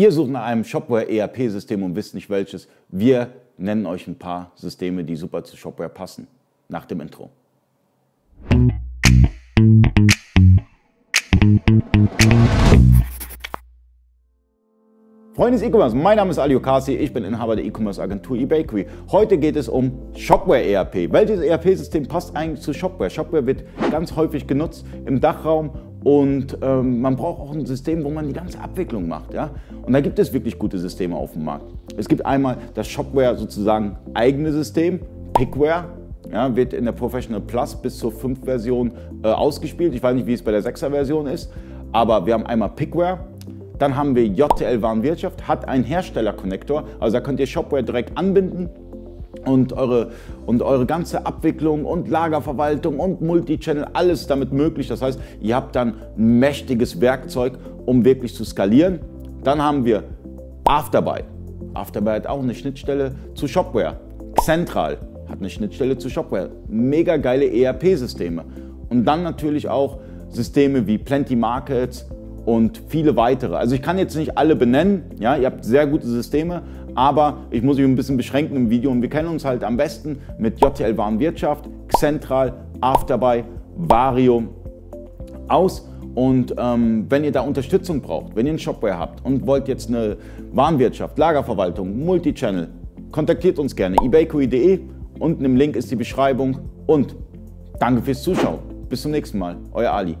Ihr sucht nach einem Shopware-ERP-System und wisst nicht welches. Wir nennen euch ein paar Systeme, die super zu Shopware passen. Nach dem Intro. Freunde des E-Commerce, mein Name ist Ali Okasi, ich bin Inhaber der E-Commerce Agentur eBakery. Heute geht es um Shopware ERP. Welches ERP-System passt eigentlich zu Shopware? Shopware wird ganz häufig genutzt im Dachraum und ähm, man braucht auch ein System, wo man die ganze Abwicklung macht. Ja? Und da gibt es wirklich gute Systeme auf dem Markt. Es gibt einmal das Shopware sozusagen eigene System, Pickware. Ja, wird in der Professional Plus bis zur 5 Version äh, ausgespielt. Ich weiß nicht, wie es bei der 6er Version ist, aber wir haben einmal Pickware. Dann haben wir JTL Warenwirtschaft, hat einen Hersteller-Connector, also da könnt ihr Shopware direkt anbinden und eure, und eure ganze Abwicklung und Lagerverwaltung und Multichannel, alles damit möglich. Das heißt, ihr habt dann ein mächtiges Werkzeug, um wirklich zu skalieren. Dann haben wir Afterbuy. Afterbuy hat auch eine Schnittstelle zu Shopware. Central hat eine Schnittstelle zu Shopware. Mega geile ERP-Systeme. Und dann natürlich auch Systeme wie Plenty Markets und viele weitere. Also ich kann jetzt nicht alle benennen. Ja, ihr habt sehr gute Systeme, aber ich muss mich ein bisschen beschränken im Video und wir kennen uns halt am besten mit JTL Warenwirtschaft, Central, Afterbuy, Vario aus. Und ähm, wenn ihr da Unterstützung braucht, wenn ihr einen Shopware habt und wollt jetzt eine Warenwirtschaft, Lagerverwaltung, Multichannel, kontaktiert uns gerne ebakery.de. Unten im Link ist die Beschreibung und danke fürs Zuschauen. Bis zum nächsten Mal, euer Ali.